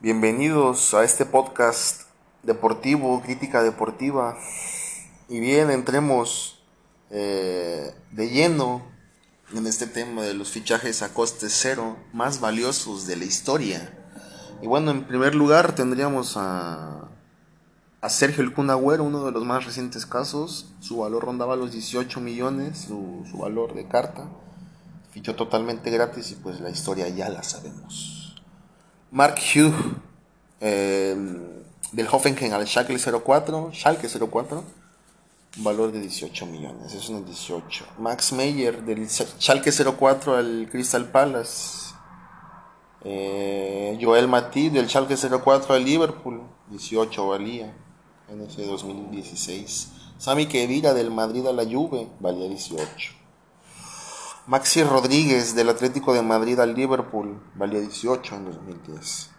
Bienvenidos a este podcast deportivo, crítica deportiva. Y bien, entremos eh, de lleno en este tema de los fichajes a coste cero más valiosos de la historia. Y bueno, en primer lugar tendríamos a, Sergio El Kun uno de los más recientes casos. Su valor rondaba los 18 millones, su, su valor de carta. Fichó totalmente gratis y pues la historia ya la sabemos. Mark Hugh eh, del Hoffenheim al Schalke 04, Schalke 04, valor de 18 millones, es un 18. Max Meyer del Schalke 04 al Crystal Palace. Eh, Joel Matip del Schalke 04 al Liverpool, 18 valía en ese 2016. Sami Kedira del Madrid a la Juve, valía 18. Maxi Rodríguez del Atlético de Madrid al Liverpool valía 18 en 2010.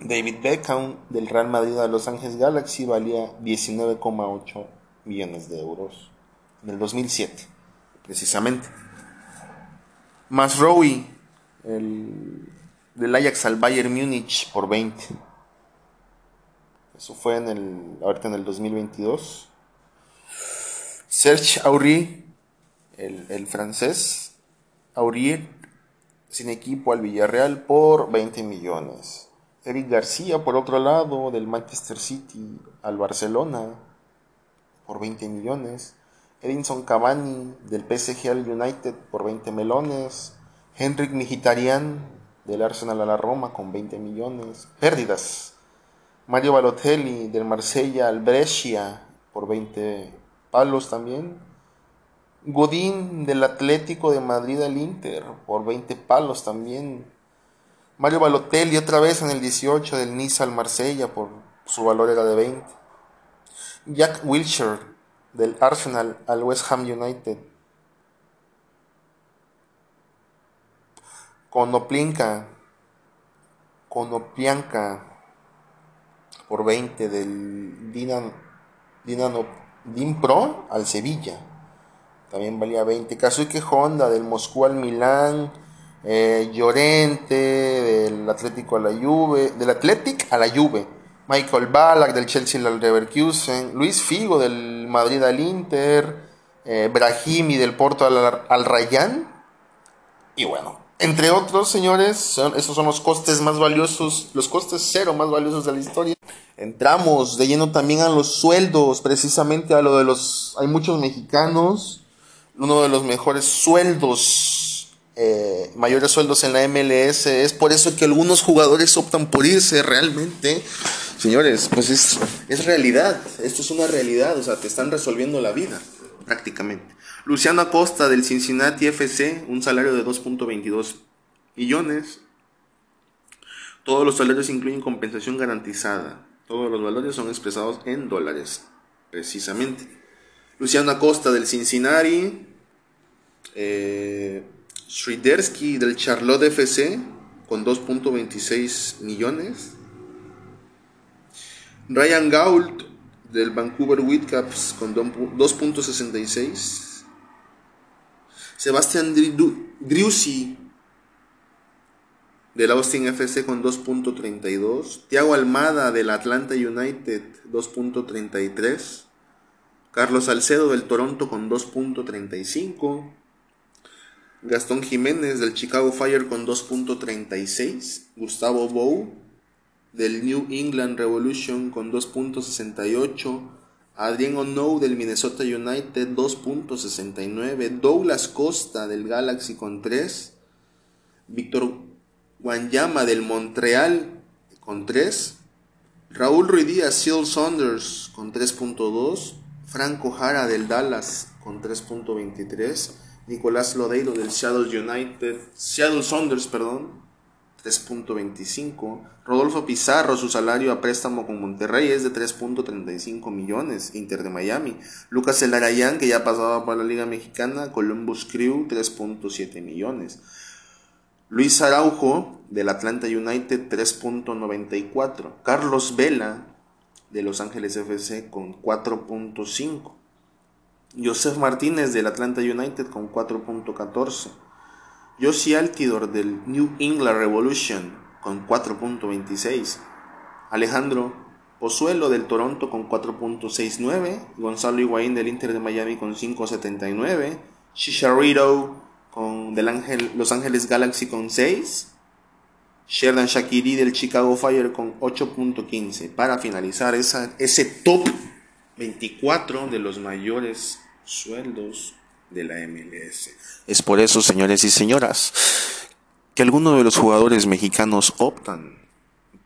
David Beckham del Real Madrid a Los Ángeles Galaxy valía 19,8 millones de euros en el 2007, precisamente. Masrowi el, del Ajax al Bayern Múnich por 20. Eso fue en el, ahorita en el 2022. Serge Aurier el, francés Aurier sin equipo al Villarreal por 20 millones. Eric García, por otro lado, del Manchester City al Barcelona por 20 millones. Edinson Cavani del PSG al United por 20 melones. Henrik Mkhitaryan del Arsenal a la Roma con 20 millones. Pérdidas. Mario Balotelli del Marsella al Brescia por 20 palos también. Godín del Atlético de Madrid al Inter por 20 palos también. Mario Balotelli otra vez en el 18 del Niza al Marsella por su valor era de 20. Jack Wilshere del Arsenal al West Ham United. Konoplinka, Konoplianka por 20 del Dinamo, Dinamo Dimpro al Sevilla también valía 20. Kazuke Honda del Moscú al Milán, eh, Llorente del Atlético a la Juve, del Athletic a la Juve, Michael Ballack del Chelsea al Leverkusen, Luis Figo del Madrid al Inter, eh, Brahimi del Porto al, al Rayán, y bueno, entre otros, señores, esos son los costes más valiosos, los costes cero más valiosos de la historia. Entramos de lleno también a los sueldos, precisamente a lo de los... Hay muchos mexicanos uno de los mejores sueldos, eh, mayores sueldos en la MLS. Es por eso que algunos jugadores optan por irse realmente. Señores, pues es, es realidad, esto es una realidad, o sea, te están resolviendo la vida, prácticamente. Luciano Acosta del Cincinnati FC, un salario de 2.22 millones. Todos los salarios incluyen compensación garantizada. Todos los valores son expresados en dólares, precisamente. Luciano Acosta del Cincinnati, eh, del Charlotte FC con 2.26 millones, Ryan Gault del Vancouver Whitecaps con 2.66, Sebastian Driussi del Austin FC con 2.32, Thiago Almada del Atlanta United 2.33, Carlos Salcedo del Toronto con 2.35. Gastón Jiménez del Chicago Fire con 2.36. Gustavo Bow del New England Revolution con 2.68. Adrien Ono del Minnesota United 2.69. Douglas Costa del Galaxy con 3. Víctor Guanyama del Montreal con 3. Raúl Ruidíaz, Seal Saunders con 3.2. Franco Jara del Dallas con 3.23, Nicolás Lodeiro del Seattle United, Seattle Saunders, perdón, 3.25, Rodolfo Pizarro, su salario a préstamo con Monterrey es de 3.35 millones, Inter de Miami, Lucas Elarayán, que ya pasaba para la Liga Mexicana, Columbus Crew, 3.7 millones. Luis Araujo del Atlanta United 3.94. Carlos Vela de Los Ángeles FC con 4.5. Joseph Martínez del Atlanta United con 4.14. Josie Altidor del New England Revolution con 4.26. Alejandro Pozuelo del Toronto con 4.69. Gonzalo Higuaín del Inter de Miami con 5.79. Chicharito con del Los Ángeles Galaxy con 6. Sheridan Shakiri del Chicago Fire con 8.15. Para finalizar esa, ese top 24 de los mayores sueldos de la MLS. Es por eso, señores y señoras, que algunos de los jugadores mexicanos optan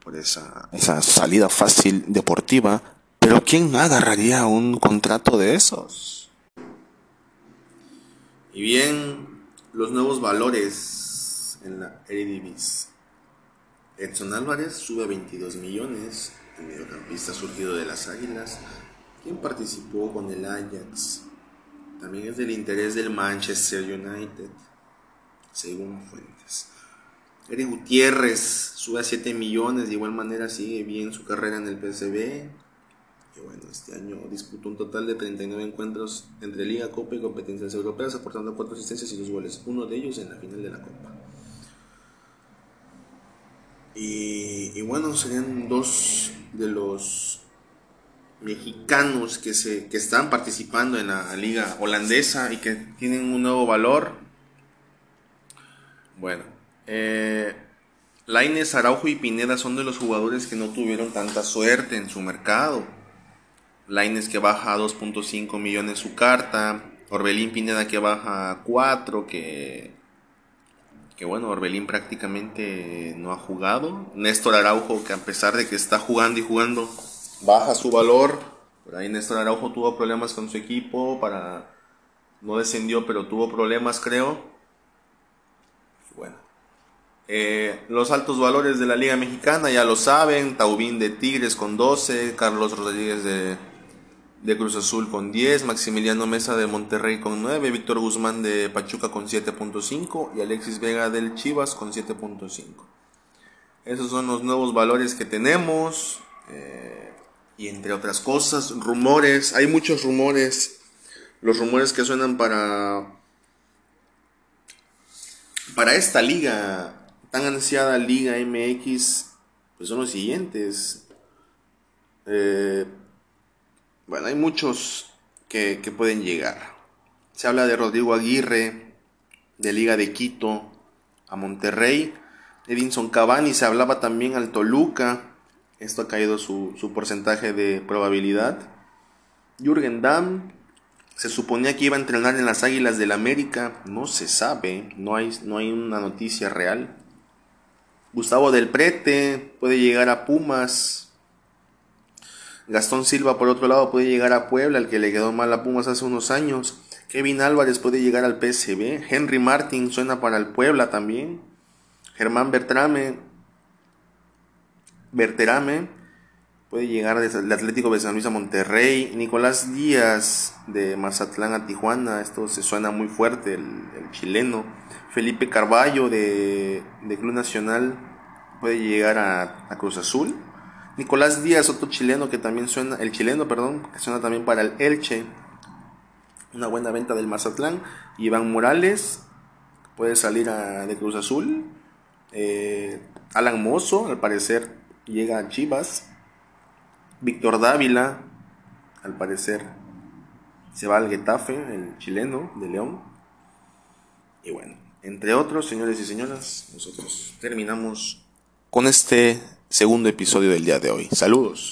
por esa, esa salida fácil deportiva, pero ¿quién agarraría un contrato de esos? Y bien, los nuevos valores en la Eredivisie. Edson Álvarez sube a 22 millones, el mediocampista surgido de las Águilas, quien participó con el Ajax. También es del interés del Manchester United, según fuentes. Eric Gutiérrez sube a 7 millones, de igual manera sigue bien su carrera en el PSV. Y bueno, este año disputó un total de 39 encuentros entre Liga, Copa y competencias europeas, aportando 4 asistencias y 2 goles, uno de ellos en la final de la Copa. Y, bueno, serían dos de los mexicanos que, se, que están participando en la liga holandesa y que tienen un nuevo valor. Bueno, eh, Laines, Araujo y Pineda son de los jugadores que no tuvieron tanta suerte en su mercado. Laines que baja a 2.5 millones su carta. Orbelín Pineda que baja a 4, que que bueno, Orbelín prácticamente no ha jugado. Néstor Araujo, que a pesar de que está jugando y jugando, baja su valor. Por ahí Néstor Araujo tuvo problemas con su equipo, para no descendió, pero tuvo problemas, creo. Bueno. Eh, los altos valores de la Liga Mexicana, ya lo saben. Taubín de Tigres con 12, Carlos Rodríguez de de Cruz Azul con 10, Maximiliano Mesa de Monterrey con 9, Víctor Guzmán de Pachuca con 7.5 y Alexis Vega del Chivas con 7.5. Esos son los nuevos valores que tenemos. Eh, y entre otras cosas, rumores, hay muchos rumores. Los rumores que suenan para para esta liga, tan ansiada Liga MX, pues son los siguientes. Eh, bueno, hay muchos que, pueden llegar. Se habla de Rodrigo Aguirre, de Liga de Quito, a Monterrey. Edinson Cavani se hablaba también al Toluca. Esto ha caído su, porcentaje de probabilidad. Jürgen Damm se suponía que iba a entrenar en las Águilas del América. No se sabe, no hay, no hay una noticia real. Gustavo del Prete puede llegar a Pumas. Gastón Silva, por otro lado, puede llegar a Puebla, el que le quedó mal a Pumas hace unos años. Kevin Álvarez puede llegar al PSB. Henry Martin suena para el Puebla también. Germán Bertrame, Berterame puede llegar del Atlético de San Luis a Monterrey. Nicolás Díaz de Mazatlán a Tijuana, esto se suena muy fuerte, el, chileno. Felipe Carballo de, Club Nacional puede llegar a Cruz Azul. Nicolás Díaz, otro chileno que también suena, el chileno, perdón, que suena también para el Elche. Una buena venta del Mazatlán. Iván Morales, puede salir a, de Cruz Azul. Eh, Alan Mozo, al parecer, llega a Chivas. Víctor Dávila, al parecer, se va al Getafe, el chileno de León. Y bueno, entre otros, señores y señoras, nosotros terminamos con este segundo episodio del día de hoy. Saludos.